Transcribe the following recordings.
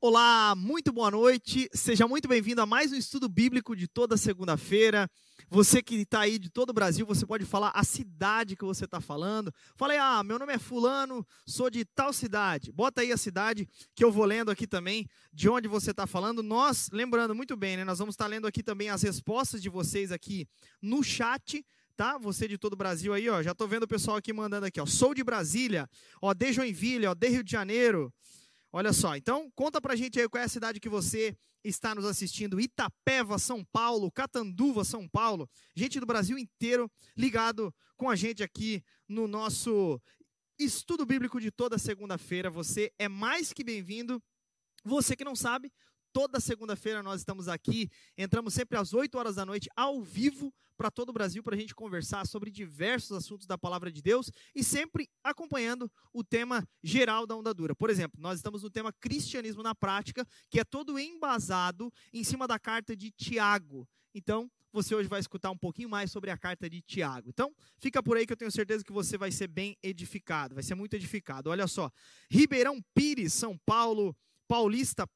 Olá, muito boa noite. Seja muito bem-vindo a mais um estudo bíblico de toda segunda-feira. Você que está aí de todo o Brasil, você pode falar a cidade que você está falando. Falei, ah, meu nome é Fulano, sou de tal cidade. Bota aí a cidade que eu vou lendo aqui também, de onde você está falando. Nós, lembrando muito bem, né? Nós vamos estar tá lendo aqui também as respostas de vocês aqui no chat tá? Você de todo o Brasil aí, ó. Já tô vendo o pessoal aqui mandando aqui, ó. Sou de Brasília, ó, de Joinville, ó, de Rio de Janeiro. Olha só, então conta pra gente aí qual é a cidade que você está nos assistindo. Itapeva, São Paulo, Catanduva, São Paulo. Gente do Brasil inteiro ligado com a gente aqui no nosso estudo bíblico de toda segunda-feira. Você é mais que bem-vindo. Você que não sabe, toda segunda-feira nós estamos aqui. Entramos sempre às 8 horas da noite ao vivo para todo o Brasil para a gente conversar sobre diversos assuntos da palavra de Deus e sempre acompanhando o tema geral da onda dura. Por exemplo, nós estamos no tema cristianismo na prática, que é todo embasado em cima da carta de Tiago. Então, você hoje vai escutar um pouquinho mais sobre a carta de Tiago. Então, fica por aí que eu tenho certeza que você vai ser bem edificado, vai ser muito edificado. Olha só, Ribeirão Pires, São Paulo, Paulista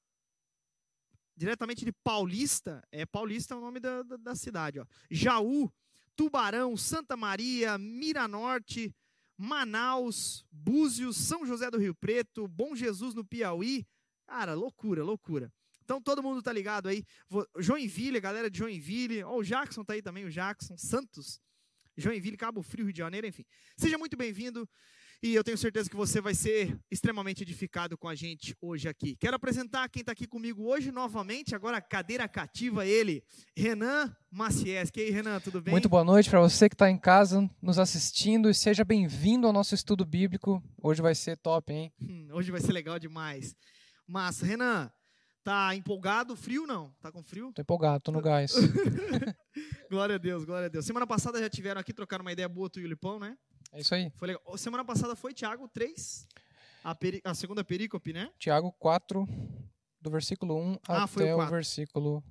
diretamente de Paulista, é Paulista é o nome da, da, da cidade, ó. Jaú, Tubarão, Santa Maria, Miranorte, Manaus, Búzios, São José do Rio Preto, Bom Jesus no Piauí. Cara, loucura, loucura. Então todo mundo tá ligado aí. Joinville, galera de Joinville. Ó, o Jackson tá aí também, o Jackson. Santos, Joinville, Cabo Frio, Rio de Janeiro, enfim. Seja muito bem-vindo. E eu tenho certeza que você vai ser extremamente edificado com a gente hoje aqui. Quero apresentar quem está aqui comigo hoje novamente, agora cadeira cativa ele, Renan Maciés. E aí, Renan, tudo bem? Muito boa noite para você que está em casa nos assistindo e seja bem-vindo ao nosso estudo bíblico. Hoje vai ser top, hein? Hum, hoje vai ser legal demais. Massa. Renan, tá empolgado? Frio não? Tá com frio? Tô empolgado, tô no gás. glória a Deus, glória a Deus. Semana passada já tiveram aqui, trocaram uma ideia boa tu e o Lipão, né? É isso aí. Foi legal. Semana passada foi Tiago 3, a, peri... a segunda perícope, né? Tiago 4, do versículo 1 ah, até o, o versículo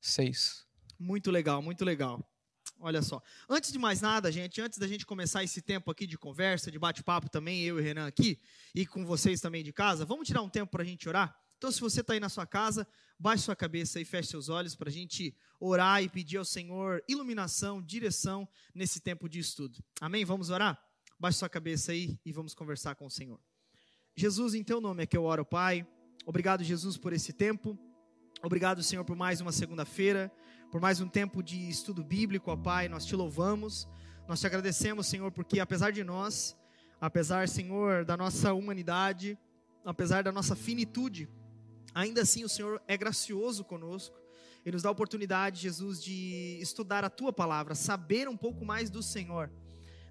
6. Muito legal, muito legal. Olha só. Antes de mais nada, gente, antes da gente começar esse tempo aqui de conversa, de bate-papo também, eu e o Renan aqui, e com vocês também de casa, vamos tirar um tempo para a gente orar? Então, se você está aí na sua casa, baixe sua cabeça e feche seus olhos para a gente orar e pedir ao Senhor iluminação, direção nesse tempo de estudo. Amém? Vamos orar? Baixe sua cabeça aí e vamos conversar com o Senhor. Jesus, em teu nome é que eu oro, Pai. Obrigado, Jesus, por esse tempo. Obrigado, Senhor, por mais uma segunda-feira, por mais um tempo de estudo bíblico, ó Pai. Nós te louvamos, nós te agradecemos, Senhor, porque apesar de nós, apesar, Senhor, da nossa humanidade, apesar da nossa finitude, Ainda assim, o Senhor é gracioso conosco e nos dá a oportunidade, Jesus, de estudar a tua palavra, saber um pouco mais do Senhor.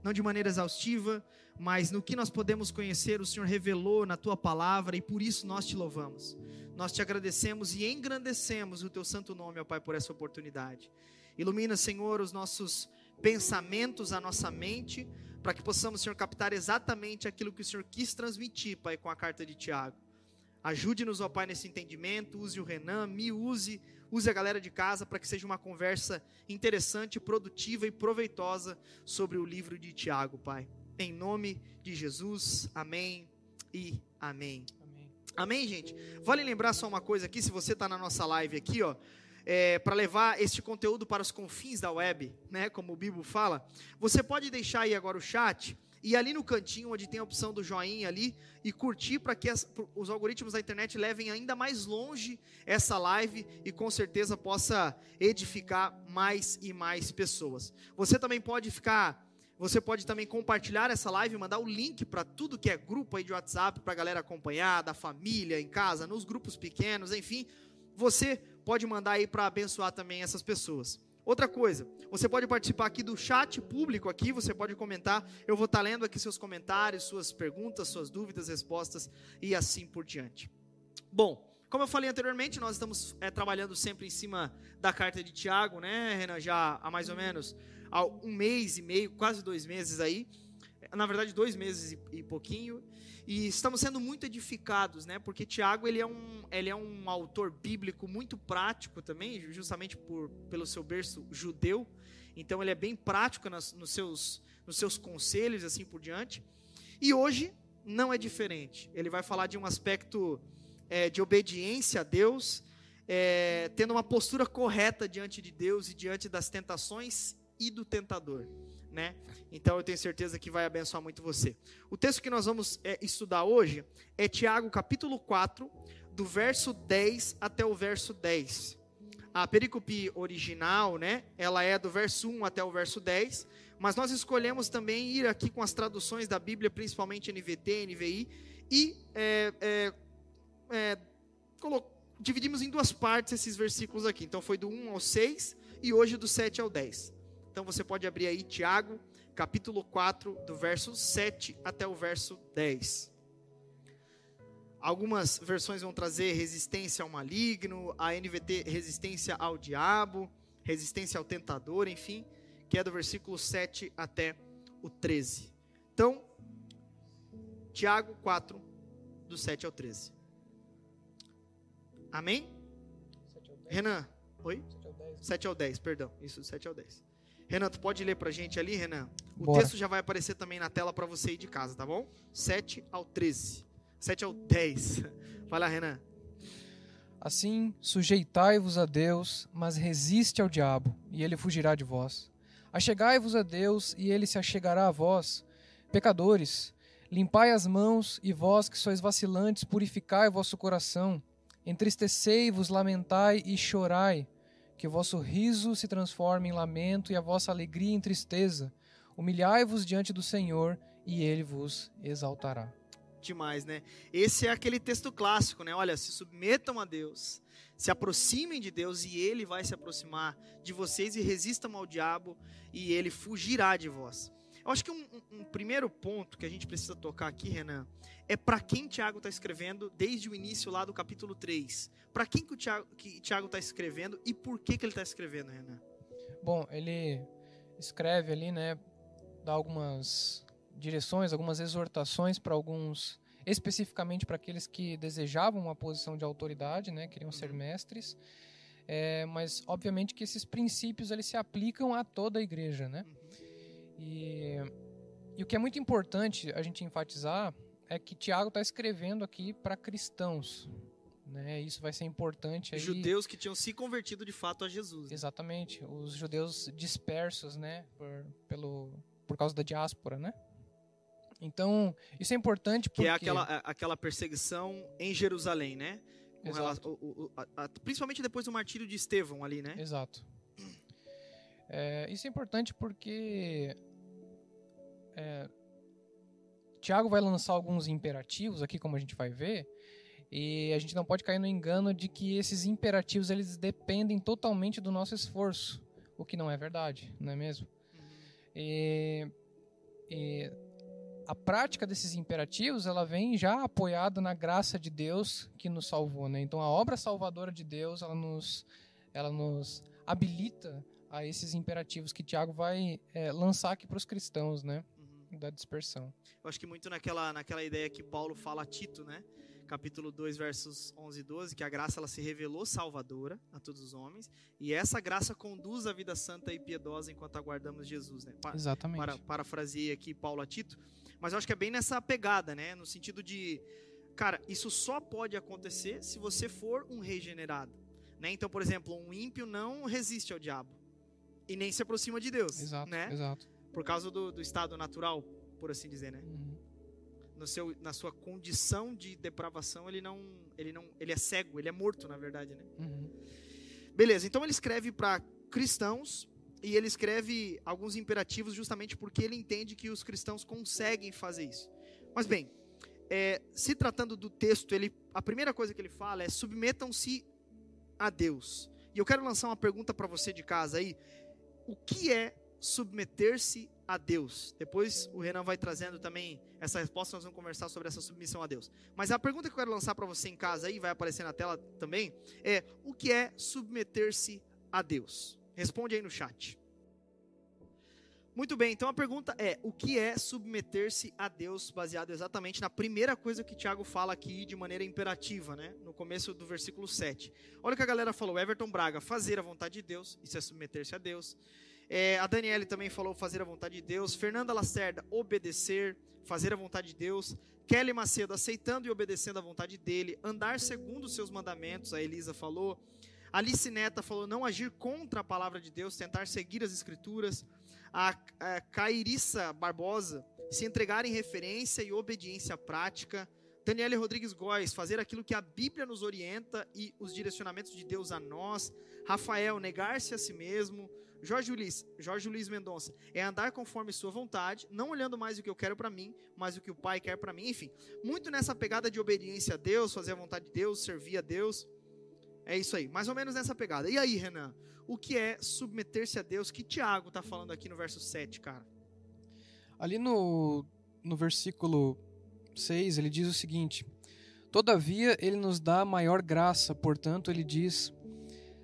Não de maneira exaustiva, mas no que nós podemos conhecer, o Senhor revelou na tua palavra e por isso nós te louvamos. Nós te agradecemos e engrandecemos o teu santo nome, ó Pai, por essa oportunidade. Ilumina, Senhor, os nossos pensamentos, a nossa mente, para que possamos, Senhor, captar exatamente aquilo que o Senhor quis transmitir, Pai, com a carta de Tiago. Ajude-nos, ó Pai, nesse entendimento. Use o Renan, me use, use a galera de casa para que seja uma conversa interessante, produtiva e proveitosa sobre o livro de Tiago, Pai. Em nome de Jesus, amém e amém. Amém, amém gente? Vale lembrar só uma coisa aqui, se você está na nossa live aqui, ó. É, para levar este conteúdo para os confins da web, né, como o Bibo fala, você pode deixar aí agora o chat e ali no cantinho, onde tem a opção do joinha ali, e curtir para que as, os algoritmos da internet levem ainda mais longe essa live e com certeza possa edificar mais e mais pessoas. Você também pode ficar, você pode também compartilhar essa live, mandar o link para tudo que é grupo aí de WhatsApp para a galera acompanhar, da família, em casa, nos grupos pequenos, enfim. Você pode mandar aí para abençoar também essas pessoas. Outra coisa, você pode participar aqui do chat público aqui, você pode comentar, eu vou estar lendo aqui seus comentários, suas perguntas, suas dúvidas, respostas e assim por diante. Bom, como eu falei anteriormente, nós estamos é, trabalhando sempre em cima da carta de Tiago, né, Renan, já há mais ou menos um mês e meio, quase dois meses aí, na verdade dois meses e, e pouquinho, e estamos sendo muito edificados, né? Porque Tiago ele é um, ele é um autor bíblico muito prático também, justamente por, pelo seu berço judeu. Então ele é bem prático nas, nos, seus, nos seus conselhos, assim por diante. E hoje não é diferente. Ele vai falar de um aspecto é, de obediência a Deus, é, tendo uma postura correta diante de Deus e diante das tentações e do tentador. Né? Então eu tenho certeza que vai abençoar muito você. O texto que nós vamos é, estudar hoje é Tiago capítulo 4, do verso 10 até o verso 10. A pericope original, né, ela é do verso 1 até o verso 10, mas nós escolhemos também ir aqui com as traduções da Bíblia, principalmente NVT, NVI, e é, é, é, dividimos em duas partes esses versículos aqui. Então foi do 1 ao 6 e hoje do 7 ao 10. Então você pode abrir aí Tiago, capítulo 4, do verso 7 até o verso 10. Algumas versões vão trazer resistência ao maligno, a NVT resistência ao diabo, resistência ao tentador, enfim, que é do versículo 7 até o 13. Então, Tiago 4, do 7 ao 13. Amém? Renan, oi? 7 ao 10, 7 ao 10 perdão. Isso, 7 ao 10. Renan, tu pode ler pra gente ali, Renan? O Bora. texto já vai aparecer também na tela para você ir de casa, tá bom? 7 ao 13. 7 ao 10. Vai lá, Renan. Assim, sujeitai-vos a Deus, mas resiste ao diabo, e ele fugirá de vós. Achegai-vos a Deus, e ele se achegará a vós. Pecadores, limpai as mãos, e vós que sois vacilantes, purificai vosso coração. Entristecei-vos, lamentai e chorai, que o vosso riso se transforme em lamento e a vossa alegria em tristeza. Humilhai-vos diante do Senhor, e ele vos exaltará demais, né? Esse é aquele texto clássico, né? Olha, se submetam a Deus, se aproximem de Deus e Ele vai se aproximar de vocês e resistam ao diabo e Ele fugirá de vós. Eu acho que um, um, primeiro ponto que a gente precisa tocar aqui, Renan, é para quem Tiago está escrevendo desde o início lá do capítulo 3. Para quem que o Tiago está escrevendo e por que, que ele está escrevendo, Renan? Bom, ele escreve ali, né, dá algumas direções, algumas exortações para alguns, especificamente para aqueles que desejavam uma posição de autoridade, né, queriam ser uhum. mestres. É, mas obviamente que esses princípios eles se aplicam a toda a igreja, né? Uhum. E, e o que é muito importante a gente enfatizar é que Tiago está escrevendo aqui para cristãos, né? Isso vai ser importante. Aí... Judeus que tinham se convertido de fato a Jesus. Né? Exatamente, os judeus dispersos, né, por, pelo, por causa da diáspora, né? Então, isso é importante porque... Que é aquela, aquela perseguição em Jerusalém, né? Relação, o, o, a, a, principalmente depois do martírio de Estevão ali, né? Exato. É, isso é importante porque é, Tiago vai lançar alguns imperativos aqui, como a gente vai ver, e a gente não pode cair no engano de que esses imperativos eles dependem totalmente do nosso esforço, o que não é verdade, não é mesmo? Uhum. E, e a prática desses imperativos ela vem já apoiada na graça de Deus que nos salvou, né? Então a obra salvadora de Deus ela nos ela nos habilita a esses imperativos que Tiago vai é, lançar aqui para os cristãos, né? Da dispersão. Eu acho que muito naquela naquela ideia que Paulo fala a Tito, né? capítulo 2, versos 11 e 12, que a graça ela se revelou salvadora a todos os homens, e essa graça conduz a vida santa e piedosa enquanto aguardamos Jesus, né? Pa Exatamente. Para, parafraseei aqui Paulo a Tito, mas eu acho que é bem nessa pegada, né? No sentido de, cara, isso só pode acontecer se você for um regenerado, né? Então, por exemplo, um ímpio não resiste ao diabo e nem se aproxima de Deus, exato, né? Exato. Por causa do, do estado natural, por assim dizer, né? Uhum. No seu, na sua condição de depravação, ele não, ele não, ele é cego, ele é morto, na verdade, né? Uhum. Beleza. Então ele escreve para cristãos e ele escreve alguns imperativos justamente porque ele entende que os cristãos conseguem fazer isso. Mas bem, é, se tratando do texto, ele, a primeira coisa que ele fala é submetam-se a Deus. E eu quero lançar uma pergunta para você de casa aí. O que é submeter-se a Deus? Depois o Renan vai trazendo também essa resposta, nós vamos conversar sobre essa submissão a Deus. Mas a pergunta que eu quero lançar para você em casa aí, vai aparecer na tela também, é o que é submeter-se a Deus? Responde aí no chat. Muito bem, então a pergunta é: o que é submeter-se a Deus, baseado exatamente na primeira coisa que Tiago fala aqui de maneira imperativa, né? No começo do versículo 7. Olha o que a galera falou: Everton Braga, fazer a vontade de Deus, isso é submeter-se a Deus. É, a Daniele também falou fazer a vontade de Deus. Fernanda Lacerda, obedecer, fazer a vontade de Deus. Kelly Macedo, aceitando e obedecendo a vontade dele. Andar segundo os seus mandamentos, a Elisa falou. Alice Neta falou não agir contra a palavra de Deus, tentar seguir as escrituras. A, a Cairissa Barbosa, se entregar em referência e obediência prática. Daniele Rodrigues Góes, fazer aquilo que a Bíblia nos orienta e os direcionamentos de Deus a nós. Rafael, negar-se a si mesmo. Jorge Luiz, Jorge Luiz Mendonça, é andar conforme sua vontade, não olhando mais o que eu quero para mim, mas o que o Pai quer para mim. Enfim, muito nessa pegada de obediência a Deus, fazer a vontade de Deus, servir a Deus. É isso aí, mais ou menos nessa pegada. E aí, Renan, o que é submeter-se a Deus? Que Tiago está falando aqui no verso 7, cara? Ali no, no versículo 6, ele diz o seguinte: Todavia, ele nos dá maior graça, portanto, ele diz: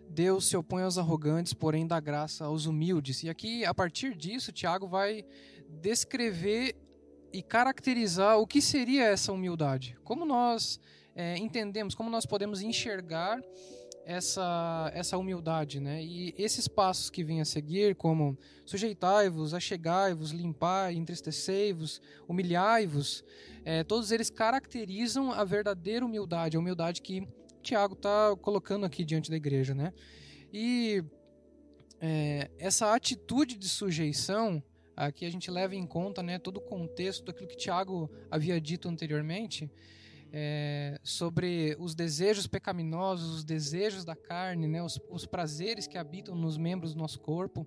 Deus se opõe aos arrogantes, porém dá graça aos humildes. E aqui, a partir disso, Tiago vai descrever e caracterizar o que seria essa humildade. Como nós é, entendemos, como nós podemos enxergar essa, essa humildade, né? E esses passos que vêm a seguir, como sujeitai-vos, achegai-vos, limpai, entristecei-vos, humilhai-vos, é, todos eles caracterizam a verdadeira humildade, a humildade que Tiago está colocando aqui diante da igreja, né? E é, essa atitude de sujeição, aqui a gente leva em conta né, todo o contexto daquilo que Tiago havia dito anteriormente, é, sobre os desejos pecaminosos, os desejos da carne, né, os, os prazeres que habitam nos membros do nosso corpo.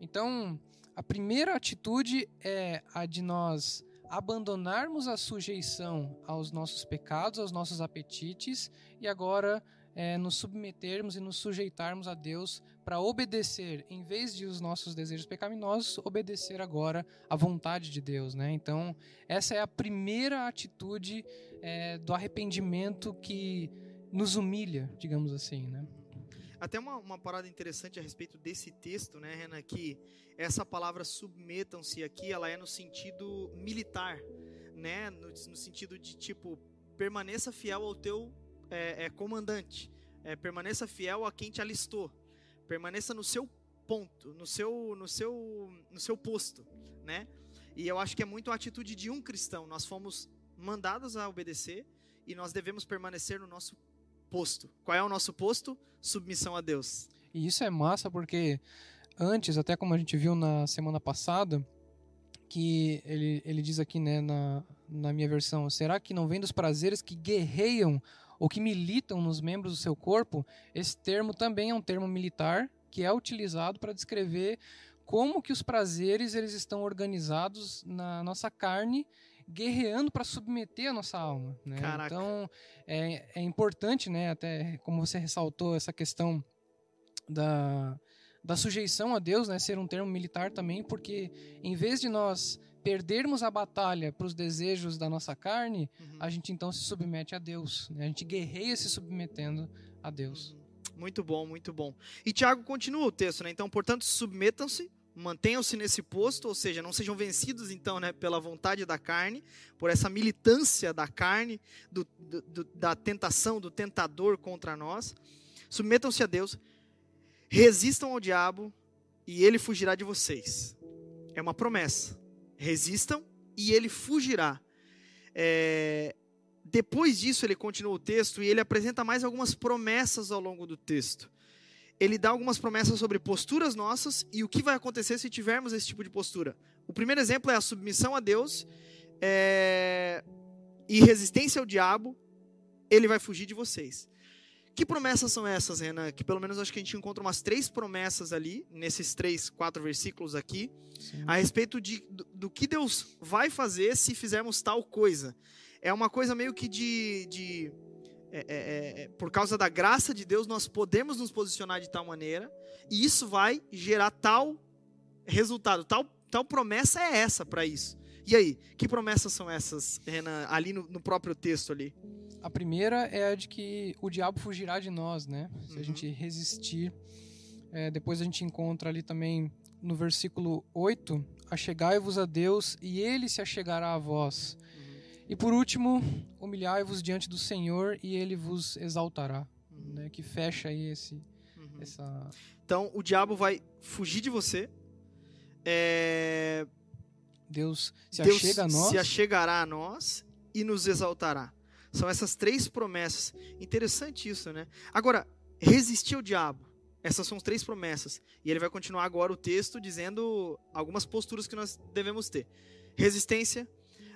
Então, a primeira atitude é a de nós abandonarmos a sujeição aos nossos pecados, aos nossos apetites e agora é, nos submetermos e nos sujeitarmos a Deus para obedecer, em vez de os nossos desejos pecaminosos, obedecer agora à vontade de Deus. Né? Então, essa é a primeira atitude é, do arrependimento que nos humilha, digamos assim. Né? Até uma, uma parada interessante a respeito desse texto, né, Renan, que essa palavra submetam-se aqui, ela é no sentido militar, né, no, no sentido de tipo, permaneça fiel ao teu é, é, comandante, é, permaneça fiel a quem te alistou, permaneça no seu ponto, no seu, no seu, no seu posto, né? E eu acho que é muito a atitude de um cristão. Nós fomos mandados a obedecer e nós devemos permanecer no nosso posto. Qual é o nosso posto? Submissão a Deus. E isso é massa porque antes, até como a gente viu na semana passada, que ele, ele diz aqui né, na, na minha versão: será que não vem dos prazeres que guerreiam ou que militam nos membros do seu corpo, esse termo também é um termo militar que é utilizado para descrever como que os prazeres eles estão organizados na nossa carne guerreando para submeter a nossa alma. Né? Então é, é importante, né, até como você ressaltou essa questão da, da sujeição a Deus, né, ser um termo militar também, porque em vez de nós perdermos a batalha para os desejos da nossa carne, uhum. a gente então se submete a Deus. Né? A gente guerreia se submetendo a Deus. Uhum. Muito bom, muito bom. E Tiago continua o texto, né? Então, portanto, submetam-se, mantenham-se nesse posto, ou seja, não sejam vencidos, então, né, pela vontade da carne, por essa militância da carne, do, do, da tentação, do tentador contra nós. Submetam-se a Deus, resistam ao diabo e ele fugirá de vocês. É uma promessa resistam e ele fugirá. É, depois disso, ele continua o texto e ele apresenta mais algumas promessas ao longo do texto. Ele dá algumas promessas sobre posturas nossas e o que vai acontecer se tivermos esse tipo de postura. O primeiro exemplo é a submissão a Deus é, e resistência ao diabo. Ele vai fugir de vocês. Que promessas são essas, Renan? Que pelo menos acho que a gente encontra umas três promessas ali, nesses três, quatro versículos aqui, Sim. a respeito de, do, do, que Deus vai fazer se fizermos tal coisa. É uma coisa meio que de. de é, é, é, é, por causa da graça de Deus, nós podemos nos posicionar de tal maneira, e isso vai gerar tal resultado, tal, tal promessa é essa para isso. E aí, que promessas são essas, Renan, ali no, no próprio texto ali? A primeira é a de que o diabo fugirá de nós, né? Se uhum. a gente resistir. É, depois a gente encontra ali também no versículo 8: Achegai-vos a Deus e ele se achegará a vós. Uhum. E por último, humilhai-vos diante do Senhor e ele vos exaltará. Uhum. Né? Que fecha aí esse. Uhum. Essa... Então o diabo vai fugir de você, é, Deus se Deus achega a nós. se achegará a nós e nos exaltará. São essas três promessas. Interessante isso, né? Agora, resistir ao diabo. Essas são as três promessas. E ele vai continuar agora o texto dizendo algumas posturas que nós devemos ter. Resistência,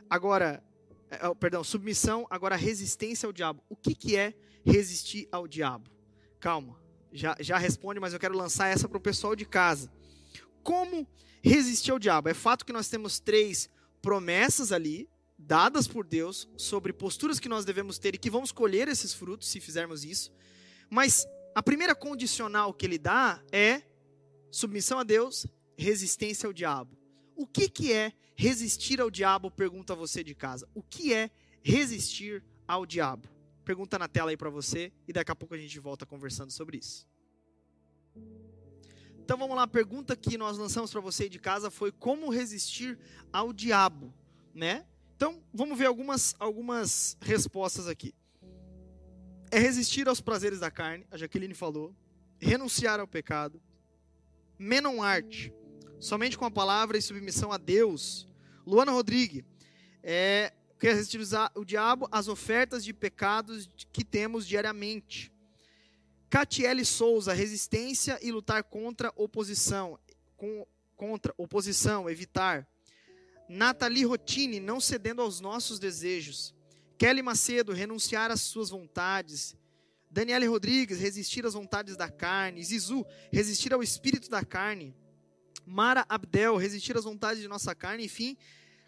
agora, é, é, perdão, submissão, agora resistência ao diabo. O que, que é resistir ao diabo? Calma, já, já responde, mas eu quero lançar essa para o pessoal de casa. Como resistir ao diabo? É fato que nós temos três promessas ali, dadas por Deus, sobre posturas que nós devemos ter e que vamos colher esses frutos se fizermos isso. Mas a primeira condicional que ele dá é submissão a Deus, resistência ao diabo. O que, que é resistir ao diabo? Pergunta você de casa. O que é resistir ao diabo? Pergunta na tela aí para você e daqui a pouco a gente volta conversando sobre isso. Então vamos lá, a pergunta que nós lançamos para você de casa foi como resistir ao diabo, né? Então vamos ver algumas, algumas respostas aqui é resistir aos prazeres da carne, a Jaqueline falou, renunciar ao pecado, menon arte, somente com a palavra e submissão a Deus. Luana Rodrigues, é, quer resistir o diabo às ofertas de pecados que temos diariamente. Catiele Souza, resistência e lutar contra oposição, com, contra oposição, evitar. Nathalie Rotini, não cedendo aos nossos desejos. Kelly Macedo, renunciar às suas vontades. Daniele Rodrigues, resistir às vontades da carne. Zizu, resistir ao espírito da carne. Mara Abdel, resistir às vontades de nossa carne. Enfim,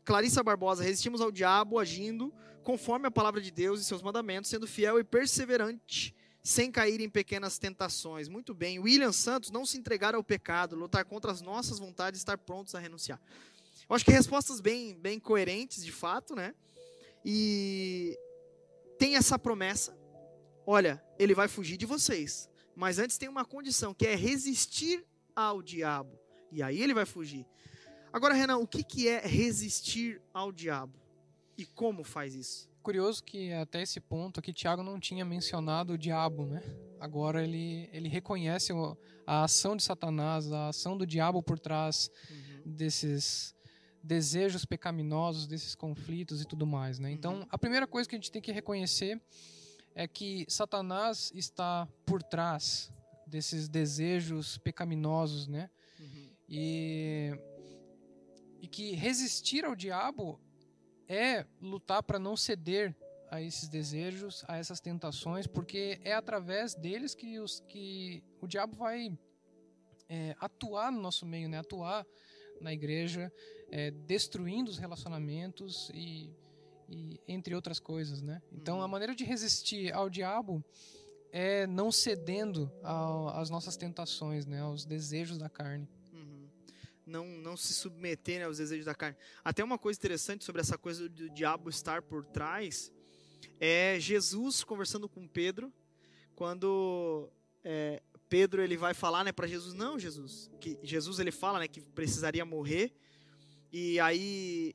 Clarissa Barbosa, resistimos ao diabo agindo conforme a palavra de Deus e seus mandamentos, sendo fiel e perseverante, sem cair em pequenas tentações. Muito bem. William Santos, não se entregar ao pecado, lutar contra as nossas vontades, estar prontos a renunciar. Eu acho que respostas bem, bem coerentes, de fato, né? E tem essa promessa: olha, ele vai fugir de vocês. Mas antes tem uma condição, que é resistir ao diabo. E aí ele vai fugir. Agora, Renan, o que, que é resistir ao diabo? E como faz isso? Curioso que até esse ponto aqui Tiago não tinha mencionado o diabo, né? Agora ele, ele reconhece a ação de Satanás, a ação do diabo por trás uhum. desses desejos pecaminosos, desses conflitos e tudo mais, né? Então, uhum. a primeira coisa que a gente tem que reconhecer é que Satanás está por trás desses desejos pecaminosos, né? Uhum. E e que resistir ao diabo é lutar para não ceder a esses desejos, a essas tentações, porque é através deles que, os, que o diabo vai é, atuar no nosso meio, né? Atuar na igreja, é, destruindo os relacionamentos e, e, entre outras coisas, né? Então, uhum. a maneira de resistir ao diabo é não cedendo às nossas tentações, né? Aos desejos da carne. Não, não se submeter né, aos desejos da carne. Até uma coisa interessante sobre essa coisa do diabo estar por trás é Jesus conversando com Pedro quando é, Pedro ele vai falar né, para Jesus não Jesus que Jesus ele fala né, que precisaria morrer e aí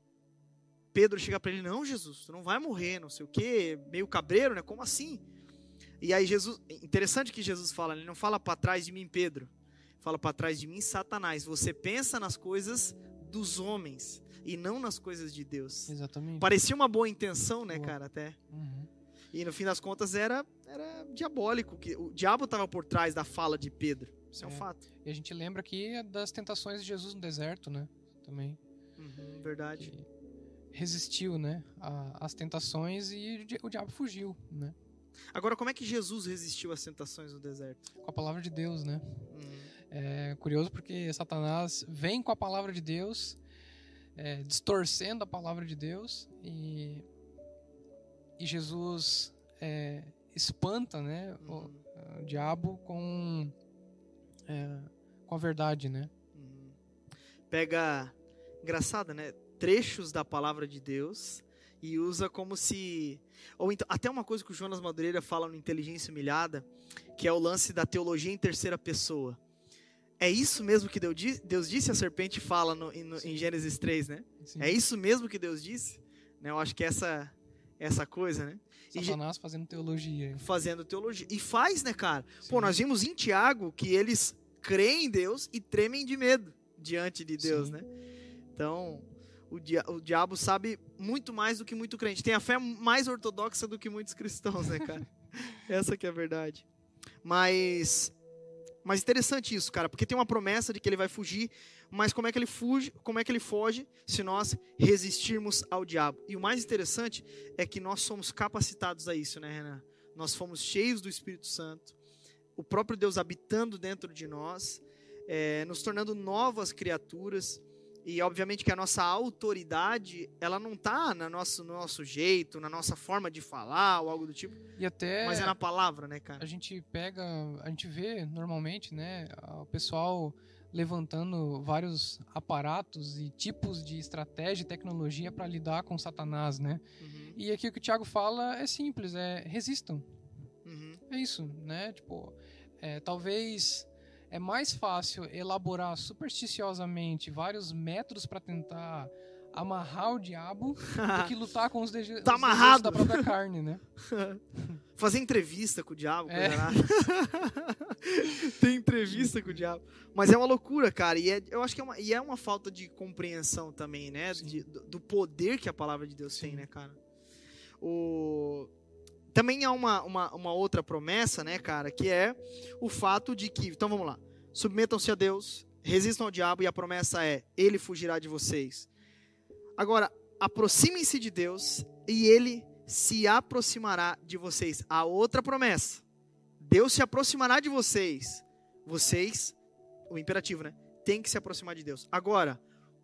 Pedro chega para ele: Não, Jesus, tu não vai morrer, não sei o quê, meio cabreiro, né? Como assim? E aí Jesus, interessante que Jesus fala, ele não fala para trás de mim, Pedro, fala para trás de mim, Satanás. Você pensa nas coisas dos homens e não nas coisas de Deus. Exatamente. Parecia uma boa intenção, né, boa. cara, até. Uhum. E no fim das contas era, era diabólico, que o diabo estava por trás da fala de Pedro. Isso é, é um fato. E a gente lembra aqui das tentações de Jesus no deserto, né? Também. Uhum, verdade. Resistiu, né, às tentações e o diabo fugiu, né? Agora, como é que Jesus resistiu às tentações no deserto? Com a palavra de Deus, né? Uhum. É curioso porque Satanás vem com a palavra de Deus, é, distorcendo a palavra de Deus e, e Jesus é, espanta, né, uhum. o, o, diabo com é, com a verdade, né? Uhum. Pega engraçada, né? Trechos da palavra de Deus e usa como se. Ou então, até uma coisa que o Jonas Madureira fala no Inteligência Humilhada, que é o lance da teologia em terceira pessoa. É isso mesmo que Deus disse? A serpente fala no, no, em Gênesis 3, né? Sim. É isso mesmo que Deus disse? Né? Eu acho que essa essa coisa, né? Satanás e, fazendo teologia. Fazendo teologia. E faz, né, cara? Sim. Pô, nós vimos em Tiago que eles creem em Deus e tremem de medo diante de Deus, Sim. né? Então, o, dia, o diabo sabe muito mais do que muito crente. Tem a fé mais ortodoxa do que muitos cristãos, né, cara? Essa que é a verdade. Mas mas interessante isso, cara, porque tem uma promessa de que ele vai fugir, mas como é que ele fuge? Como é que ele foge se nós resistirmos ao diabo? E o mais interessante é que nós somos capacitados a isso, né, Renan? Nós fomos cheios do Espírito Santo, o próprio Deus habitando dentro de nós, é, nos tornando novas criaturas. E obviamente que a nossa autoridade, ela não está no nosso, no nosso jeito, na nossa forma de falar ou algo do tipo, E até mas é na palavra, né, cara? a gente pega, a gente vê normalmente, né, o pessoal levantando vários aparatos e tipos de estratégia e tecnologia para lidar com Satanás, né? Uhum, E aqui o que o Thiago fala é simples, é resistam. uhum, É isso, né? Tipo, é, talvez é mais fácil elaborar supersticiosamente vários métodos para tentar amarrar o diabo do que lutar com os, dege- Tá os da própria carne, né? Fazer entrevista com o diabo, É. Tem entrevista com o diabo. Mas é uma loucura, cara. E é, eu acho que é uma, e é uma falta de compreensão também, né? De- do, do poder que a palavra de Deus tem, Sim. né, cara? O... Também há uma, uma, uma outra promessa, né, cara? Que é o fato de que. Então vamos lá. Submetam-se a Deus, resistam ao diabo, e a promessa é: ele fugirá de vocês. Agora, aproximem-se de Deus e ele se aproximará de vocês. A outra promessa. Deus se aproximará de vocês. Vocês, o imperativo, né? Tem que se aproximar de Deus. Agora,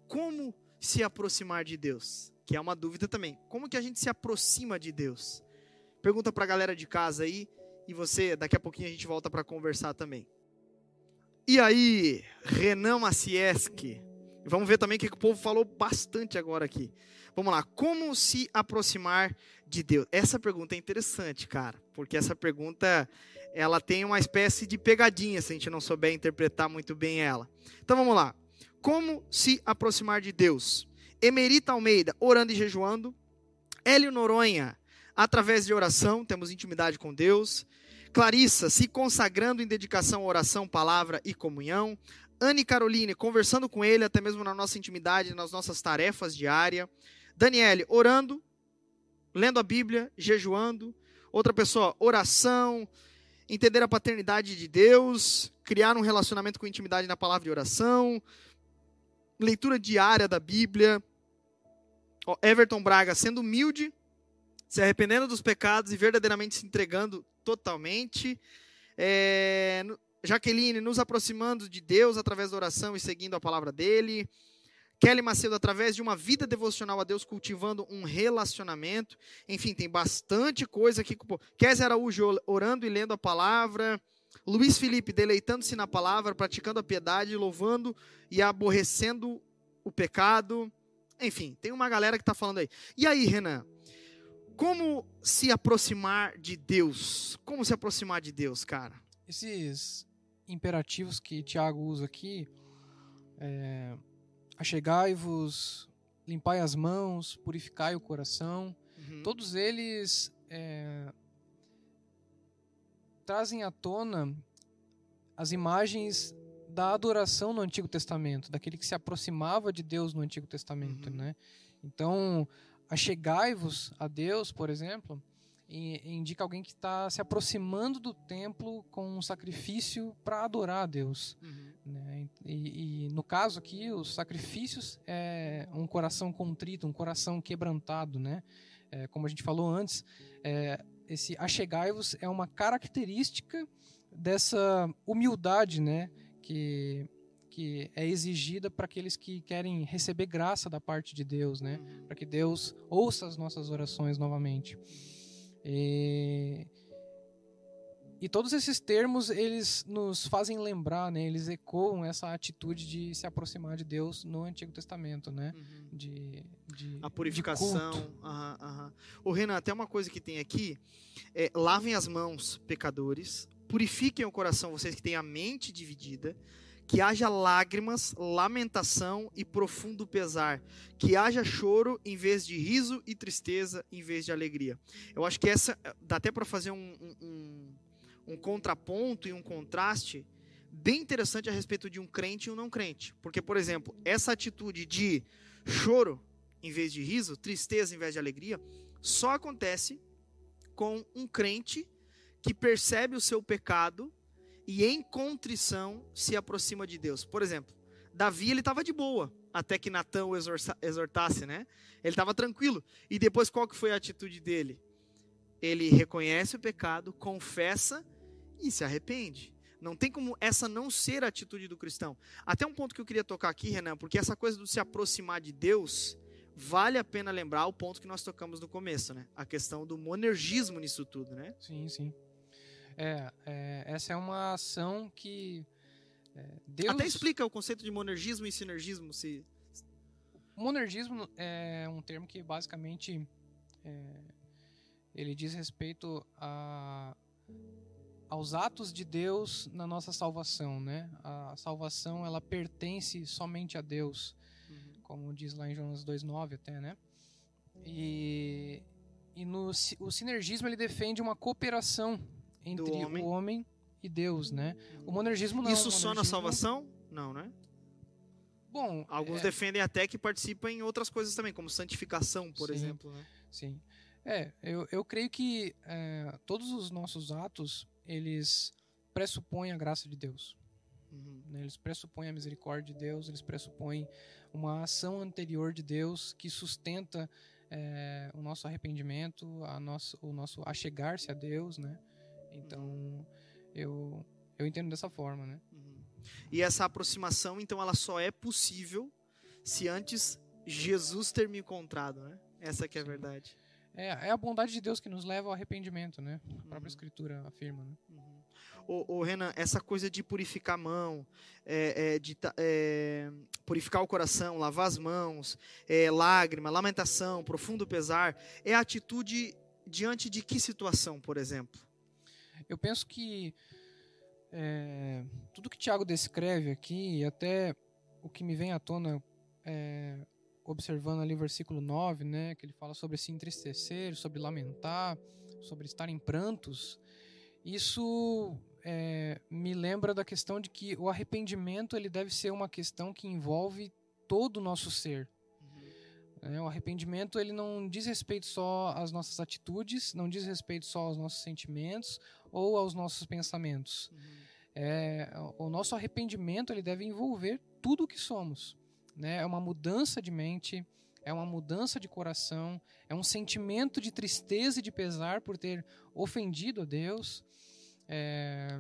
como se aproximar de Deus? Que é uma dúvida também. Como que a gente se aproxima de Deus? Pergunta pra galera de casa aí e você, daqui a pouquinho a gente volta para conversar também. E aí, Renan Macieski. Vamos ver também o que o povo falou bastante agora aqui. Vamos lá, como se aproximar de Deus? Essa pergunta é interessante, cara, porque essa pergunta ela tem uma espécie de pegadinha se a gente não souber interpretar muito bem ela. Então vamos lá. Como se aproximar de Deus? Emerita Almeida, orando e jejuando. Hélio Noronha, através de oração, temos intimidade com Deus. Clarissa, se consagrando em dedicação à oração, palavra e comunhão. Anne Caroline, conversando com ele, até mesmo na nossa intimidade, nas nossas tarefas diárias. Daniele, orando, lendo a Bíblia, jejuando. Outra pessoa, oração, entender a paternidade de Deus, criar um relacionamento com intimidade na palavra de oração, leitura diária da Bíblia. Everton Braga, sendo humilde, se arrependendo dos pecados e verdadeiramente se entregando totalmente. É, Jaqueline, nos aproximando de Deus através da oração e seguindo a palavra dele. Kelly Macedo, através de uma vida devocional a Deus, cultivando um relacionamento. Enfim, tem bastante coisa aqui. Kézia Araújo, orando e lendo a palavra. Luiz Felipe, deleitando-se na palavra, praticando a piedade, louvando e aborrecendo o pecado. Enfim, tem uma galera que está falando aí. E aí, Renan? Como se aproximar de Deus? Como se aproximar de Deus, cara? Esses imperativos que Tiago usa aqui, é, achegai-vos, limpai as mãos, purificai o coração, Uhum. todos eles é, trazem à tona as imagens da adoração no Antigo Testamento, daquele que se aproximava de Deus no Antigo Testamento, Uhum. né? Então, achegai-vos a Deus, por exemplo, indica alguém que está se aproximando do templo com um sacrifício para adorar a Deus. Uhum. né? E, e no caso aqui, os sacrifícios é um coração contrito, um coração quebrantado, né? É, como a gente falou antes, é, esse achegai-vos é uma característica dessa humildade, né? Que, que é exigida para aqueles que querem receber graça da parte de Deus, né? Para que Deus ouça as nossas orações novamente. E, e todos esses termos, eles nos fazem lembrar, né? Eles ecoam essa atitude de se aproximar de Deus no Antigo Testamento, né? Uhum. De, de A purificação. culto. aham, aham. Ô, Renan, até uma coisa que tem aqui: é, lavem as mãos, pecadores, purifiquem o coração, vocês que têm a mente dividida, que haja lágrimas, lamentação e profundo pesar, que haja choro em vez de riso e tristeza em vez de alegria. Eu acho que essa dá até para fazer um, um- um- contraponto e um contraste bem interessante a respeito de um crente e um não crente. Porque, por exemplo, essa atitude de choro em vez de riso, tristeza em vez de alegria, só acontece com um crente que percebe o seu pecado e em contrição se aproxima de Deus. Por exemplo, Davi ele estava de boa até que Natan o exortasse, né? Ele estava tranquilo. E depois qual que foi a atitude dele? Ele reconhece o pecado, confessa e se arrepende. Não tem como essa não ser a atitude do cristão. Até um ponto que eu queria tocar aqui, Renan, porque essa coisa do se aproximar de Deus, vale a pena lembrar o ponto que nós tocamos no começo, né? A questão do monergismo nisso tudo, né? Sim, sim. É, é essa é uma ação que é, Deus... Até explica o conceito de monergismo e sinergismo, se... Monergismo é um termo que basicamente é, ele diz respeito a aos atos de Deus na nossa salvação, né? A salvação ela pertence somente a Deus, uhum. como diz lá em Jonas 2:9 até, né? E, e no o sinergismo ele defende uma cooperação entre homem. o homem e Deus, né? O monergismo não. Isso só na salvação? Não, né? Bom, alguns é... defendem até que participa em outras coisas também, como santificação, por sim, exemplo. Né? Sim. É, eu, eu creio que é, todos os nossos atos eles pressupõem a graça de Deus. Uhum. Né? Eles pressupõem a misericórdia de Deus, eles pressupõem uma ação anterior de Deus que sustenta é, o nosso arrependimento, a nosso, o nosso achegar-se a Deus, né? Então, uhum. eu, eu entendo dessa forma, né? Uhum. E essa aproximação, então, ela só é possível se antes Jesus ter me encontrado, né? Essa que é a verdade. É, é a bondade de Deus que nos leva ao arrependimento, né? A própria uhum. Escritura afirma, né? Uhum. Ô, ô, Renan, essa coisa de purificar a mão, é, é, de é, purificar o coração, lavar as mãos, é, lágrima, lamentação, profundo pesar, é atitude diante de que situação, por exemplo? Eu penso que é, tudo que Tiago descreve aqui, e até o que me vem à tona é, observando ali o versículo 9, né, que ele fala sobre se entristecer, sobre lamentar, sobre estar em prantos, isso é, me lembra da questão de que o arrependimento ele deve ser uma questão que envolve todo o nosso ser. É, o arrependimento ele não diz respeito só às nossas atitudes, não diz respeito só aos nossos sentimentos ou aos nossos pensamentos. Uhum. É, o nosso arrependimento ele deve envolver tudo o que somos né? É uma mudança de mente, é uma mudança de coração, é um sentimento de tristeza e de pesar por ter ofendido a Deus. É,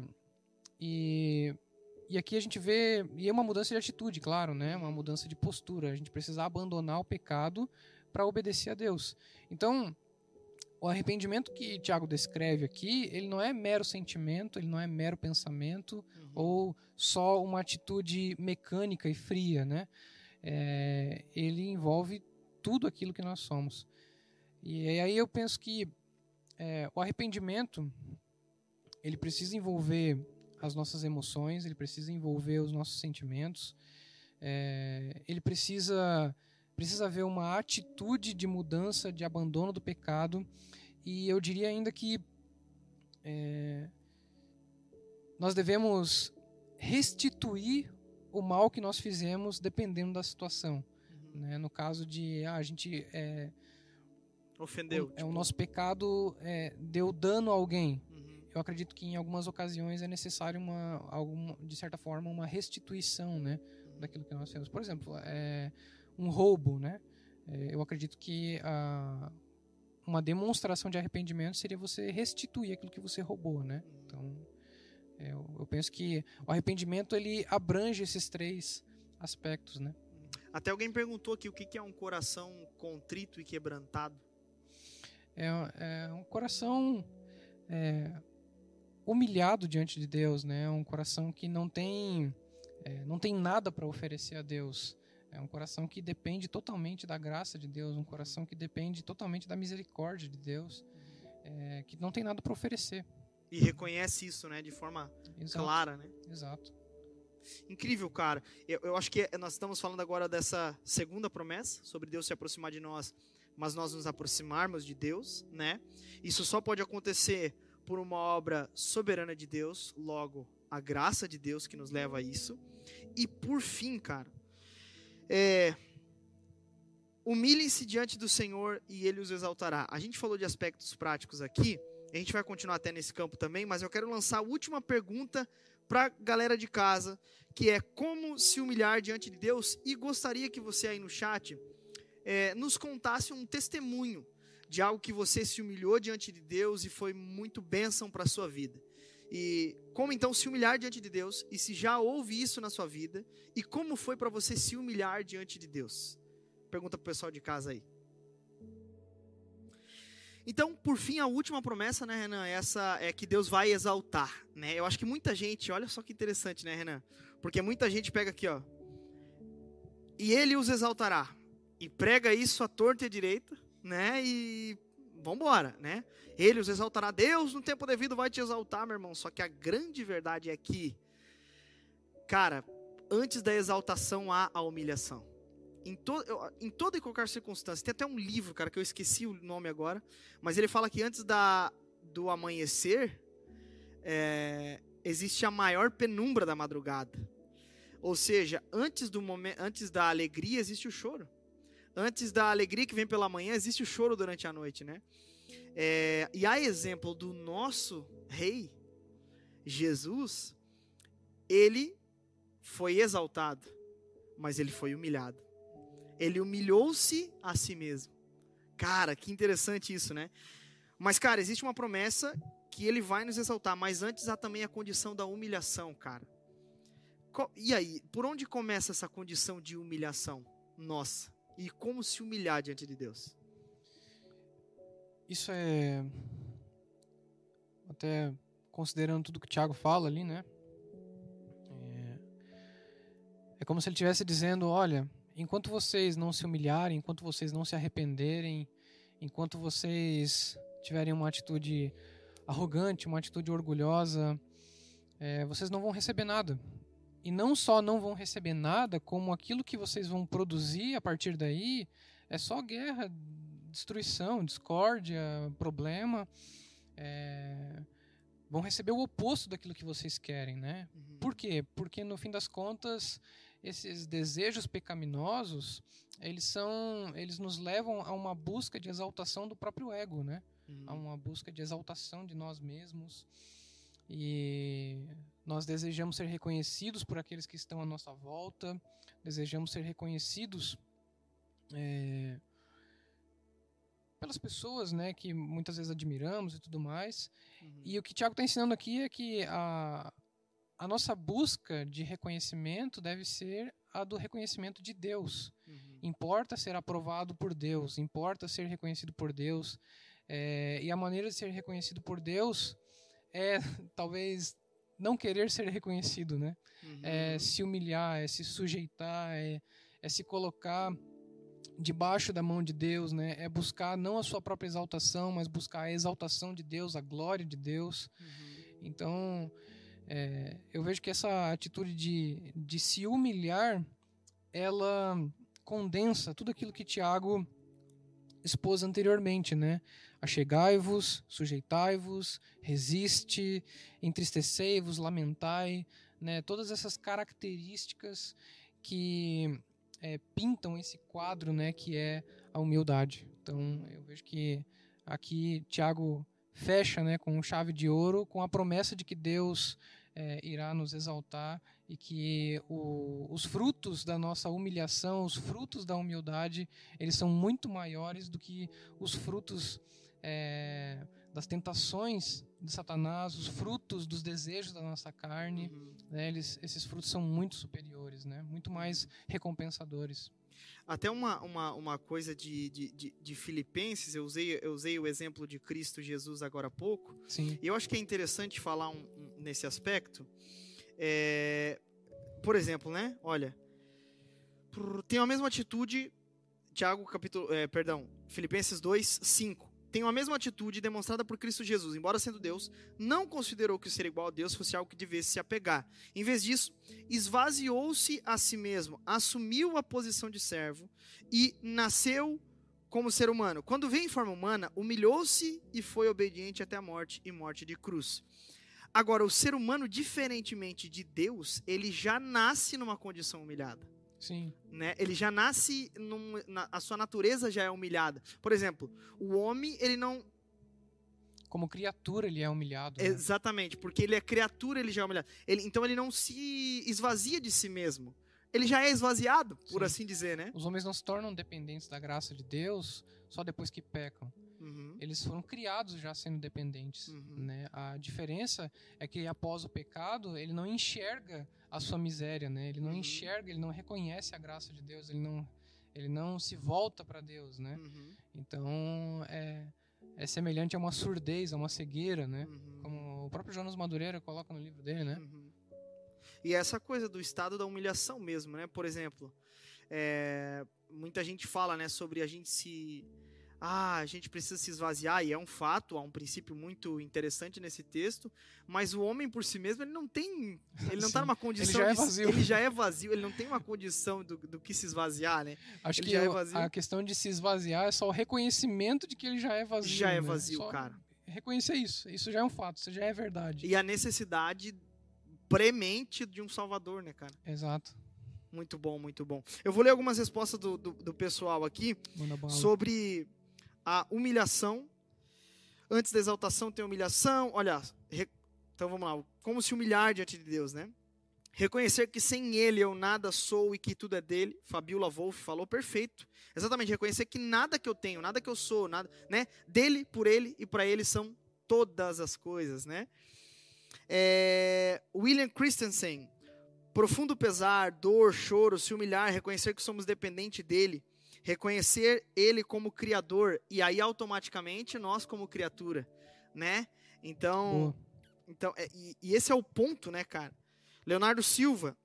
e, e aqui a gente vê, e é uma mudança de atitude, claro, né? Uma mudança de postura. A gente precisa abandonar o pecado para obedecer a Deus. Então, o arrependimento que Tiago descreve aqui, ele não é mero sentimento, ele não é mero pensamento uhum. ou só uma atitude mecânica e fria, né? é, ele envolve tudo aquilo que nós somos. E aí eu penso que é, o arrependimento ele precisa envolver as nossas emoções, ele precisa envolver os nossos sentimentos, é, ele precisa precisa haver uma atitude de mudança, de abandono do pecado, e eu diria ainda que é, nós devemos restituir o mal que nós fizemos dependendo da situação. Uhum. Né? No caso de ah, a gente é, ofendeu, o, tipo... é o tipo nosso pecado é, deu dano a alguém. Eu acredito que em algumas ocasiões é necessário uma, alguma, de certa forma, uma restituição, né, daquilo que nós fizemos. Por exemplo, é, um roubo, né? É, eu acredito que a, uma demonstração de arrependimento seria você restituir aquilo que você roubou, né? Então é, eu, eu, penso que o arrependimento ele abrange esses três aspectos, né? Até alguém perguntou aqui o que é um coração contrito e quebrantado. É, é um coração é, humilhado diante de Deus, né? Um coração que não tem é, não tem nada para oferecer a Deus. É um coração que depende totalmente da graça de Deus, um coração que depende totalmente da misericórdia de Deus, é, que não tem nada para oferecer. E reconhece isso, né? De forma Exato. clara, né? Exato. Incrível, cara. Eu, eu acho que nós estamos falando agora dessa segunda promessa, sobre Deus se aproximar de nós, mas nós nos aproximarmos de Deus, né? Isso só pode acontecer por uma obra soberana de Deus, logo a graça de Deus que nos leva a isso. E por fim, cara, é, humilhem-se diante do Senhor e Ele os exaltará. A gente falou de aspectos práticos aqui, a gente vai continuar até nesse campo também, mas eu quero lançar a última pergunta para a galera de casa, que é como se humilhar diante de Deus. E gostaria que você aí no chat é, nos contasse um testemunho de algo que você se humilhou diante de Deus e foi muito bênção para a sua vida. E como então se humilhar diante de Deus e se já houve isso na sua vida e como foi para você se humilhar diante de Deus? Pergunta para o pessoal de casa aí. Então, por fim, a última promessa, né, Renan, essa é que Deus vai exaltar, né? Eu acho que muita gente, olha só que interessante, né, Renan? Porque muita gente pega aqui, ó. E ele os exaltará. E prega isso à torta e à direita, né? E vambora, né? Ele os exaltará. Deus, no tempo devido, vai te exaltar, meu irmão. Só que a grande verdade é que, cara, antes da exaltação há a humilhação. Em, to, em toda e qualquer circunstância. Tem até um livro, cara, que eu esqueci o nome agora. Mas ele fala que antes da, do amanhecer, é, existe a maior penumbra da madrugada. Ou seja, antes do momento, antes da alegria existe o choro. Antes da alegria que vem pela manhã existe o choro durante a noite, né? É, e a exemplo do nosso rei Jesus, ele foi exaltado, mas ele foi humilhado. Ele humilhou-se a si mesmo. Cara, que interessante isso, né? Mas, cara, existe uma promessa que ele vai nos exaltar, mas antes há também a condição da humilhação, cara. E aí, por onde começa essa condição de humilhação nossa? E como se humilhar diante de Deus? Isso é. Até considerando tudo que o Tiago fala ali, né? É, é como se ele estivesse dizendo: olha, enquanto vocês não se humilharem, enquanto vocês não se arrependerem, enquanto vocês tiverem uma atitude arrogante, uma atitude orgulhosa, é, vocês não vão receber nada. E não só não vão receber nada, como aquilo que vocês vão produzir a partir daí é só guerra, destruição, discórdia, problema. É, vão receber o oposto daquilo que vocês querem, né? Uhum. Por quê? Porque no fim das contas, esses desejos pecaminosos, eles são, eles nos levam a uma busca de exaltação do próprio ego, né? uhum. a uma busca de exaltação de nós mesmos. E nós desejamos ser reconhecidos por aqueles que estão à nossa volta, desejamos ser reconhecidos é, pelas pessoas né, que muitas vezes admiramos e tudo mais. Uhum. E o que o Tiago está ensinando aqui é que a, a nossa busca de reconhecimento deve ser a do reconhecimento de Deus. Uhum. Importa ser aprovado por Deus, importa ser reconhecido por Deus. É, e a maneira de ser reconhecido por Deus é talvez não querer ser reconhecido, né? Uhum. É se humilhar, é se sujeitar, é, é se colocar debaixo da mão de Deus, né? É buscar não a sua própria exaltação, mas buscar a exaltação de Deus, a glória de Deus. Uhum. Então, é, eu vejo que essa atitude de, de se humilhar, ela condensa tudo aquilo que Tiago expôs anteriormente, né? Achegai-vos, sujeitai-vos, resiste, entristecei-vos, lamentai, né? Todas essas características que é, pintam esse quadro, né? Que é a humildade. Então, eu vejo que aqui Tiago fecha, né? Com chave de ouro, com a promessa de que Deus é, irá nos exaltar e que o, os frutos da nossa humilhação, os frutos da humildade, eles são muito maiores do que os frutos é, das tentações de Satanás, os frutos dos desejos da nossa carne, uhum. né, eles, esses frutos são muito superiores, né, muito mais recompensadores. Até uma, uma, uma coisa de, de, de, de, Filipenses, eu usei, eu usei o exemplo de Cristo Jesus agora há pouco. Sim. E eu acho que é interessante falar um, um, nesse aspecto. É, por exemplo, né? Olha, tem a mesma atitude, Tiago, capítulo, é, perdão, Filipenses 2, 5 tem a mesma atitude demonstrada por Cristo Jesus, embora sendo Deus, não considerou que ser igual a Deus fosse algo que devesse se apegar. Em vez disso, esvaziou-se a si mesmo, assumiu a posição de servo e nasceu como ser humano. Quando veio em forma humana, humilhou-se e foi obediente até a morte e morte de cruz. Agora, o ser humano, diferentemente de Deus, ele já nasce numa condição humilhada. Sim. Né? Ele já nasce, num, na, a sua natureza já é humilhada. Por exemplo, o homem, ele não. Como criatura, ele é humilhado. Né? Exatamente, porque ele é criatura, ele já é humilhado. Ele, então, ele não se esvazia de si mesmo. Ele já é esvaziado, por Sim. assim dizer, né? Os homens não se tornam dependentes da graça de Deus só depois que pecam. Uhum. Eles foram criados já sendo dependentes. Uhum. Né? A diferença é que após o pecado, ele não enxerga a sua miséria, né? ele não uhum. enxerga, ele não reconhece a graça de Deus, ele não, ele não se volta para Deus. Né? Uhum. Então, é, é semelhante a uma surdez, a uma cegueira, né? Uhum. como o próprio Jonas Madureira coloca no livro dele. Né? Uhum. E essa coisa do estado da humilhação mesmo, né? Por exemplo, é, muita gente fala, né, sobre a gente se ah, a gente precisa se esvaziar, e é um fato, há um princípio muito interessante nesse texto, mas o homem por si mesmo, ele não tem, ele não está numa condição ele já, é de, ele já é vazio, ele não tem uma condição do, do que se esvaziar, né? Acho ele que é a questão de se esvaziar é só o reconhecimento de que ele já é vazio. Já é né? vazio, só cara. Reconhecer isso, isso já é um fato, isso já é verdade. E a necessidade premente de um salvador, né, cara? Exato. Muito bom, muito bom. Eu vou ler algumas respostas do, do, do pessoal aqui sobre a humilhação. Antes da exaltação tem humilhação. Olha, re... então vamos lá. Como se humilhar diante de Deus, né? Reconhecer que sem Ele eu nada sou e que tudo é dele. Fabiola Wolff falou perfeito. Exatamente, reconhecer que nada que eu tenho, nada que eu sou, nada, né? Dele, por Ele e para Ele são todas as coisas, né? É... William Christensen, profundo pesar, dor, choro, se humilhar, reconhecer que somos dependentes dele reconhecer ele como criador e aí automaticamente nós como criatura, né? Então, então é, e, e, esse é o ponto, né, cara? Leonardo Silva,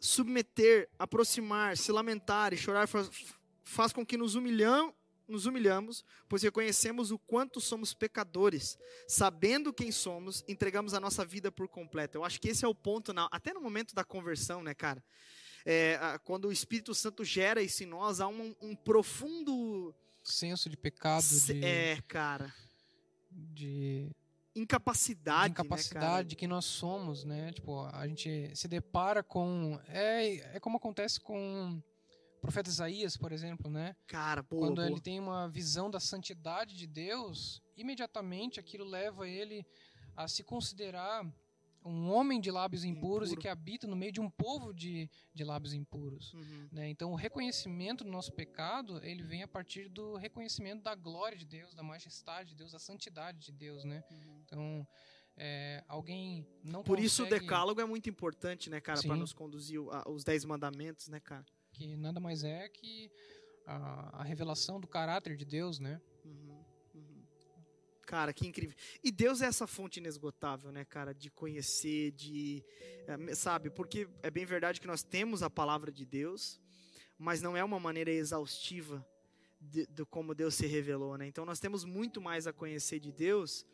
submeter, aproximar, se lamentar e chorar faz, faz com que nos humilham, nos humilhamos, pois reconhecemos o quanto somos pecadores, sabendo quem somos, entregamos a nossa vida por completo. Eu acho que esse é o ponto, na, até no momento da conversão, né, cara? É, quando o Espírito Santo gera isso em nós, há um, um profundo senso de pecado. De, é, cara. De incapacidade, de incapacidade né, que nós somos, né? Tipo, a gente se depara com é é como acontece com o profeta Isaías, por exemplo, né? Cara, boa, quando boa. ele tem uma visão da santidade de Deus, imediatamente aquilo leva ele a se considerar um homem de lábios impuros Impuro. e que habita no meio de um povo de, de lábios impuros. Uhum. Né? Então, o reconhecimento do nosso pecado, ele vem a partir do reconhecimento da glória de Deus, da majestade de Deus, da santidade de Deus, né? Uhum. Então, é, alguém não Por consegue... isso o decálogo é muito importante, né, cara, para nos conduzir os dez mandamentos, né, cara? Que nada mais é que a, a revelação do caráter de Deus, né? Cara, que incrível. E Deus é essa fonte inesgotável, né, cara, de conhecer, de. Eh, sabe? Porque é bem verdade que nós temos a palavra de Deus, mas não é uma maneira exaustiva de, de como Deus se revelou, né? Então nós temos muito mais a conhecer de Deus.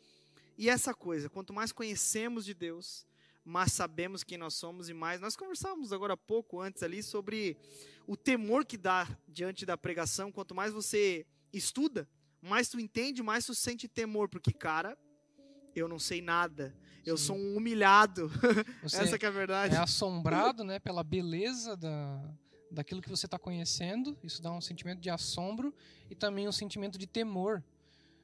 E essa coisa, quanto mais conhecemos de Deus, mais sabemos quem nós somos e mais. Nós conversávamos agora há pouco antes ali sobre o temor que dá diante da pregação. Quanto mais você estuda, mais tu entende, mais tu sente temor, porque, cara, eu não sei nada. Eu Sim. sou um humilhado. Essa que é a verdade. É assombrado, né, pela beleza da, daquilo que você está conhecendo. Isso dá um sentimento de assombro e também um sentimento de temor.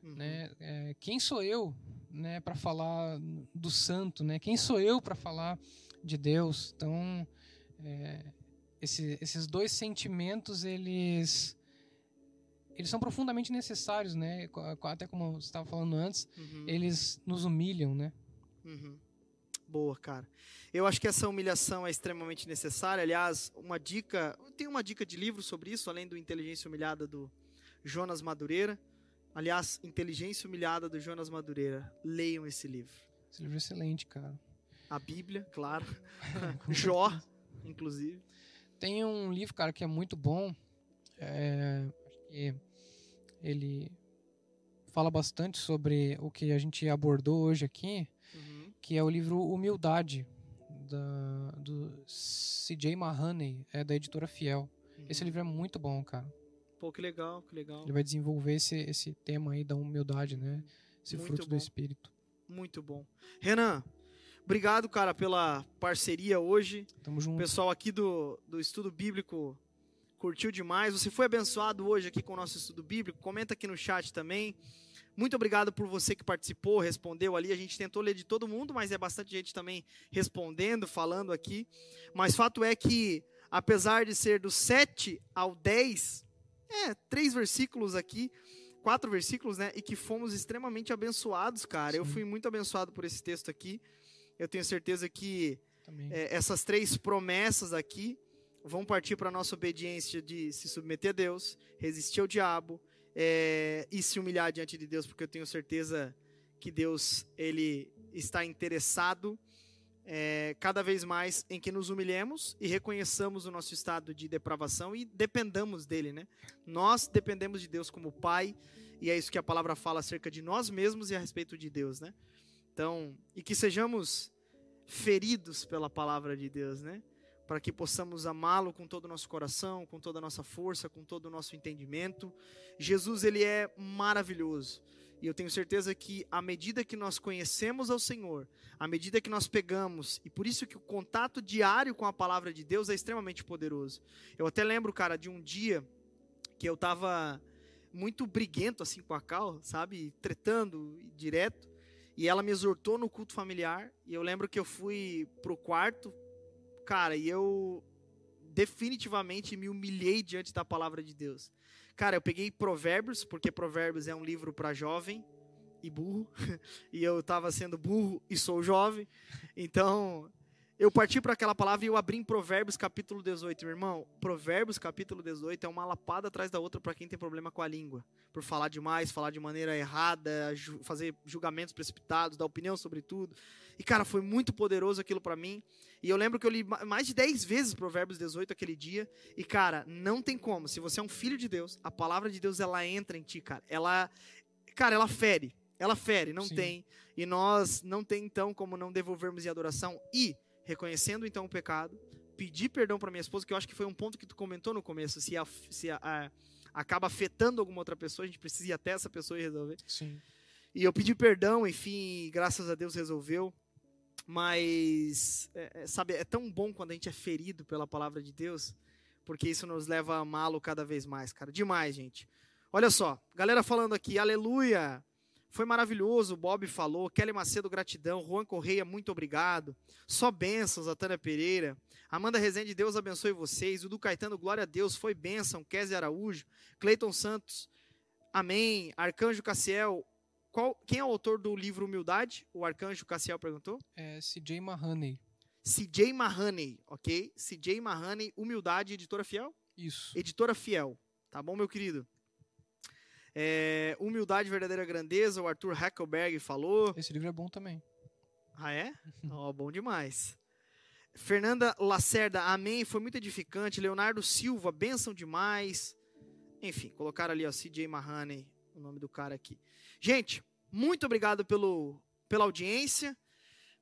Uhum. Né? É, quem sou eu, né, para falar do santo, né? Quem sou eu para falar de Deus? Então, é, esse, esses dois sentimentos eles eles são profundamente necessários, né? Até como você estava falando antes, uhum. eles nos humilham, né? Uhum. Boa, cara. Eu acho que essa humilhação é extremamente necessária. Aliás, uma dica, tem uma dica de livro sobre isso, além do Inteligência Humilhada do Jonas Madureira. Aliás, Inteligência Humilhada do Jonas Madureira. Leiam esse livro. Esse livro é excelente, cara. A Bíblia, claro. Jó, inclusive. Tem um livro, cara, que é muito bom. É, ele fala bastante sobre o que a gente abordou hoje aqui, uhum. que é o livro Humildade, da, do C.J. Mahoney, é da editora Fiel. Uhum. Esse livro é muito bom, cara. Pô, que legal, que legal. Ele vai desenvolver esse, esse tema aí da humildade, né? Esse Muito fruto bom. do Espírito. Muito bom. Renan, obrigado, cara, pela parceria hoje. Tamo O junto. pessoal aqui do, do estudo bíblico curtiu demais. Você foi abençoado hoje aqui com o nosso estudo bíblico? Comenta aqui no chat também. Muito obrigado por você que participou, respondeu ali. A gente tentou ler de todo mundo, mas é bastante gente também respondendo, falando aqui. Mas fato é que, apesar de ser do 7 ao 10, é, três versículos aqui, quatro versículos, né? E que fomos extremamente abençoados, cara. Eu Sim. fui muito abençoado por esse texto aqui. Eu tenho certeza que é, essas três promessas aqui vão partir para a nossa obediência de se submeter a Deus, resistir ao diabo é, e se humilhar diante de Deus, porque eu tenho certeza que Deus ele está interessado é, cada vez mais em que nos humilhemos e reconheçamos o nosso estado de depravação e dependamos dele, né? Nós dependemos de Deus como Pai e é isso que a palavra fala acerca de nós mesmos e a respeito de Deus, né? Então, e que sejamos feridos pela palavra de Deus, né? Para que possamos amá-lo com todo o nosso coração, com toda a nossa força, com todo o nosso entendimento. Jesus, ele é maravilhoso. E eu tenho certeza que à medida que nós conhecemos ao Senhor, à medida que nós pegamos, e por isso que o contato diário com a palavra de Deus é extremamente poderoso. Eu até lembro, cara, de um dia que eu tava muito briguento assim com a Cal, sabe? Tretando direto. E ela me exortou no culto familiar. E eu lembro que eu fui pro quarto, cara, e eu definitivamente me humilhei diante da palavra de Deus. Cara, eu peguei Provérbios, porque Provérbios é um livro para jovem e burro. e eu tava sendo burro e sou jovem. Então, eu parti para aquela palavra e eu abri em Provérbios capítulo 18. Meu irmão, Provérbios capítulo 18 é uma lapada atrás da outra para quem tem problema com a língua. Por falar demais, falar de maneira errada, ju- fazer julgamentos precipitados, dar opinião sobre tudo. E, cara, foi muito poderoso aquilo para mim. E eu lembro que eu li ma- mais de 10 vezes Provérbios 18 aquele dia. E, cara, não tem como. Se você é um filho de Deus, a palavra de Deus, ela entra em ti, cara. Ela, cara, ela fere. Ela fere, não Sim. tem. E nós não tem, então, como não devolvermos em adoração. E, reconhecendo, então, o pecado, pedir perdão para minha esposa, que eu acho que foi um ponto que tu comentou no começo. Se, a- se a- a- acaba afetando alguma outra pessoa, a gente precisa ir até essa pessoa e resolver. Sim. E eu pedi perdão, enfim, graças a Deus resolveu. Mas, é, é, sabe, é tão bom quando a gente é ferido pela palavra de Deus, porque isso nos leva a amá-lo cada vez mais, cara. Demais, gente. Olha só, galera falando aqui, aleluia. Foi maravilhoso, o Bob falou. Kelly Macedo, gratidão. Juan Correia, muito obrigado. Só bênçãos, a Tânia Pereira. Amanda Rezende, Deus abençoe vocês. O do Caetano, glória a Deus. Foi bênção. Kézia Araújo. Cleiton Santos, amém. Arcanjo Cassiel, qual, quem é o autor do livro Humildade? O Arcanjo Cassiel perguntou. É CJ Mahoney. CJ Mahoney, ok? CJ Mahoney, Humildade, editora fiel? Isso. Editora fiel, tá bom, meu querido? É, Humildade, Verdadeira Grandeza, o Arthur Hackelberg falou. Esse livro é bom também. Ah, é? Ó, bom demais. Fernanda Lacerda, amém, foi muito edificante. Leonardo Silva, bênção demais. Enfim, colocaram ali, ó, CJ Mahoney, o nome do cara aqui. Gente, muito obrigado pelo, pela audiência.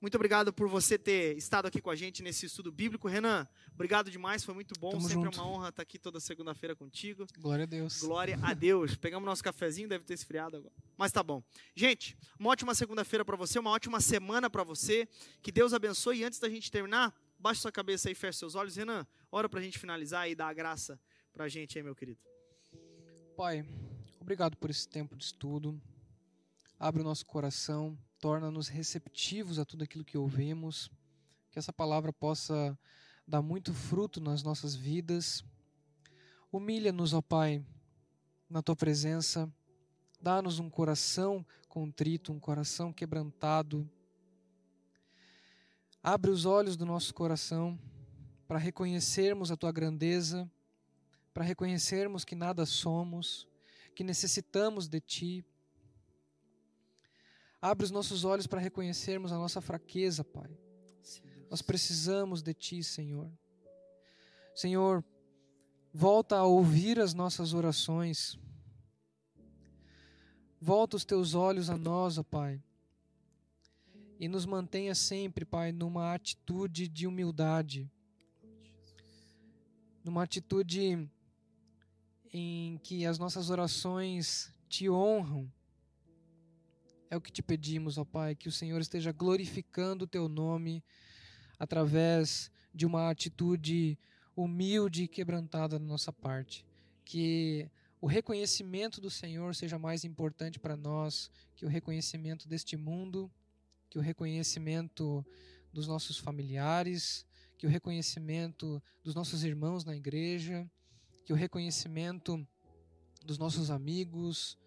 Muito obrigado por você ter estado aqui com a gente nesse estudo bíblico. Renan, obrigado demais, foi muito bom. Tamo Sempre junto. é uma honra estar aqui toda segunda-feira contigo. Glória a Deus. Glória a Deus. Pegamos nosso cafezinho, deve ter esfriado agora. Mas tá bom. Gente, uma ótima segunda-feira para você, uma ótima semana para você. Que Deus abençoe. E antes da gente terminar, baixa sua cabeça aí, fecha seus olhos. Renan, ora pra gente finalizar e dar a graça pra gente aí, meu querido. Pai, obrigado por esse tempo de estudo. Abre o nosso coração, torna-nos receptivos a tudo aquilo que ouvimos. Que essa palavra possa dar muito fruto nas nossas vidas. Humilha-nos, ó Pai, na tua presença. Dá-nos um coração contrito, um coração quebrantado. Abre os olhos do nosso coração para reconhecermos a tua grandeza, para reconhecermos que nada somos, que necessitamos de ti. Abre os nossos olhos para reconhecermos a nossa fraqueza, Pai. Nós precisamos de Ti, Senhor. Senhor, volta a ouvir as nossas orações. Volta os Teus olhos a nós, ó Pai. E nos mantenha sempre, Pai, numa atitude de humildade. Numa atitude em que as nossas orações te honram. É o que te pedimos, ó Pai, que o Senhor esteja glorificando o teu nome através de uma atitude humilde e quebrantada da nossa parte. Que o reconhecimento do Senhor seja mais importante para nós que o reconhecimento deste mundo, que o reconhecimento dos nossos familiares, que o reconhecimento dos nossos irmãos na igreja, que o reconhecimento dos nossos amigos.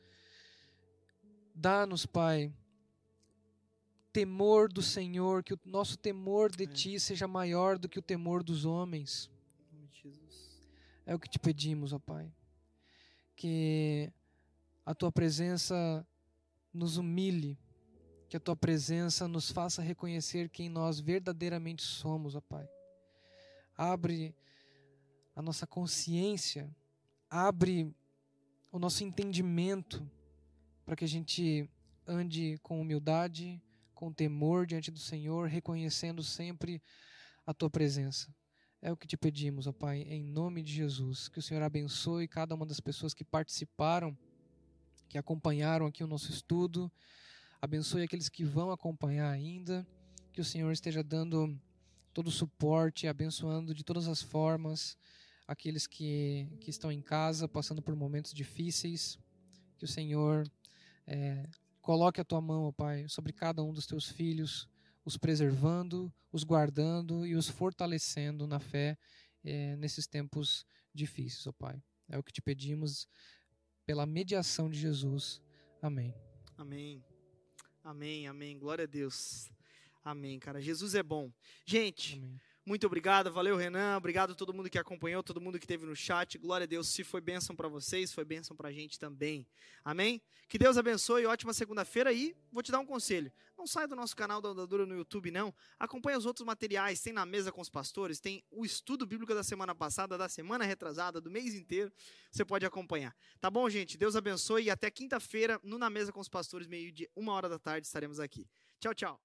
Dá-nos, Pai, temor do Senhor, que o nosso temor de é. Ti seja maior do que o temor dos homens. É o que te pedimos, ó Pai. Que a Tua presença nos humilhe, que a Tua presença nos faça reconhecer quem nós verdadeiramente somos, ó Pai. Abre a nossa consciência, abre o nosso entendimento para que a gente ande com humildade, com temor diante do Senhor, reconhecendo sempre a tua presença. É o que te pedimos, ó Pai, em nome de Jesus. Que o Senhor abençoe cada uma das pessoas que participaram, que acompanharam aqui o nosso estudo. Abençoe aqueles que vão acompanhar ainda. Que o Senhor esteja dando todo o suporte, abençoando de todas as formas aqueles que, que estão em casa, passando por momentos difíceis. Que o Senhor é, coloque a tua mão, ó Pai, sobre cada um dos teus filhos, os preservando, os guardando e os fortalecendo na fé é, nesses tempos difíceis, ó Pai. É o que te pedimos pela mediação de Jesus. Amém. Amém. Amém, amém. Glória a Deus. Amém, cara. Jesus é bom. Gente, amém. Muito obrigado, valeu Renan, obrigado a todo mundo que acompanhou, todo mundo que esteve no chat. Glória a Deus, se foi bênção para vocês, foi bênção para a gente também. Amém? Que Deus abençoe, ótima segunda-feira e vou te dar um conselho. Não sai do nosso canal da Andadura no YouTube, não. Acompanhe os outros materiais, tem na mesa com os pastores, tem o estudo bíblico da semana passada, da semana retrasada, do mês inteiro. Você pode acompanhar. Tá bom, gente? Deus abençoe e até quinta-feira, no Na Mesa com os Pastores, meio de uma hora da tarde, estaremos aqui. Tchau, tchau.